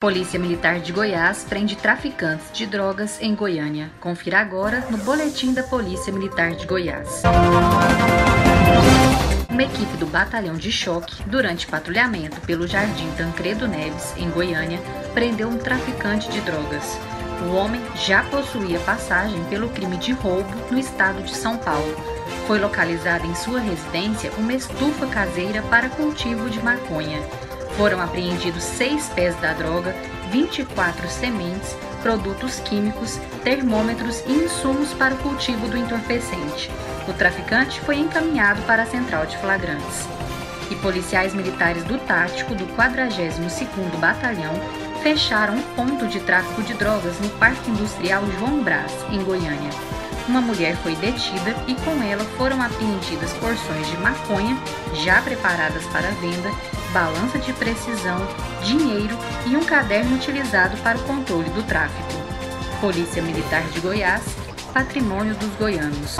Polícia Militar de Goiás prende traficantes de drogas em Goiânia. Confira agora no Boletim da Polícia Militar de Goiás. Uma equipe do Batalhão de Choque, durante patrulhamento pelo Jardim Tancredo Neves, em Goiânia, prendeu um traficante de drogas. O homem já possuía passagem pelo crime de roubo no estado de São Paulo. Foi localizada em sua residência uma estufa caseira para cultivo de maconha. Foram apreendidos seis pés da droga, 24 sementes, produtos químicos, termômetros e insumos para o cultivo do entorpecente. O traficante foi encaminhado para a central de flagrantes. E policiais militares do Tático do 42º Batalhão fecharam um ponto de tráfico de drogas no Parque Industrial João Brás, em Goiânia. Uma mulher foi detida e com ela foram apreendidas porções de maconha já preparadas para venda balança de precisão, dinheiro e um caderno utilizado para o controle do tráfico. Polícia Militar de Goiás, patrimônio dos goianos.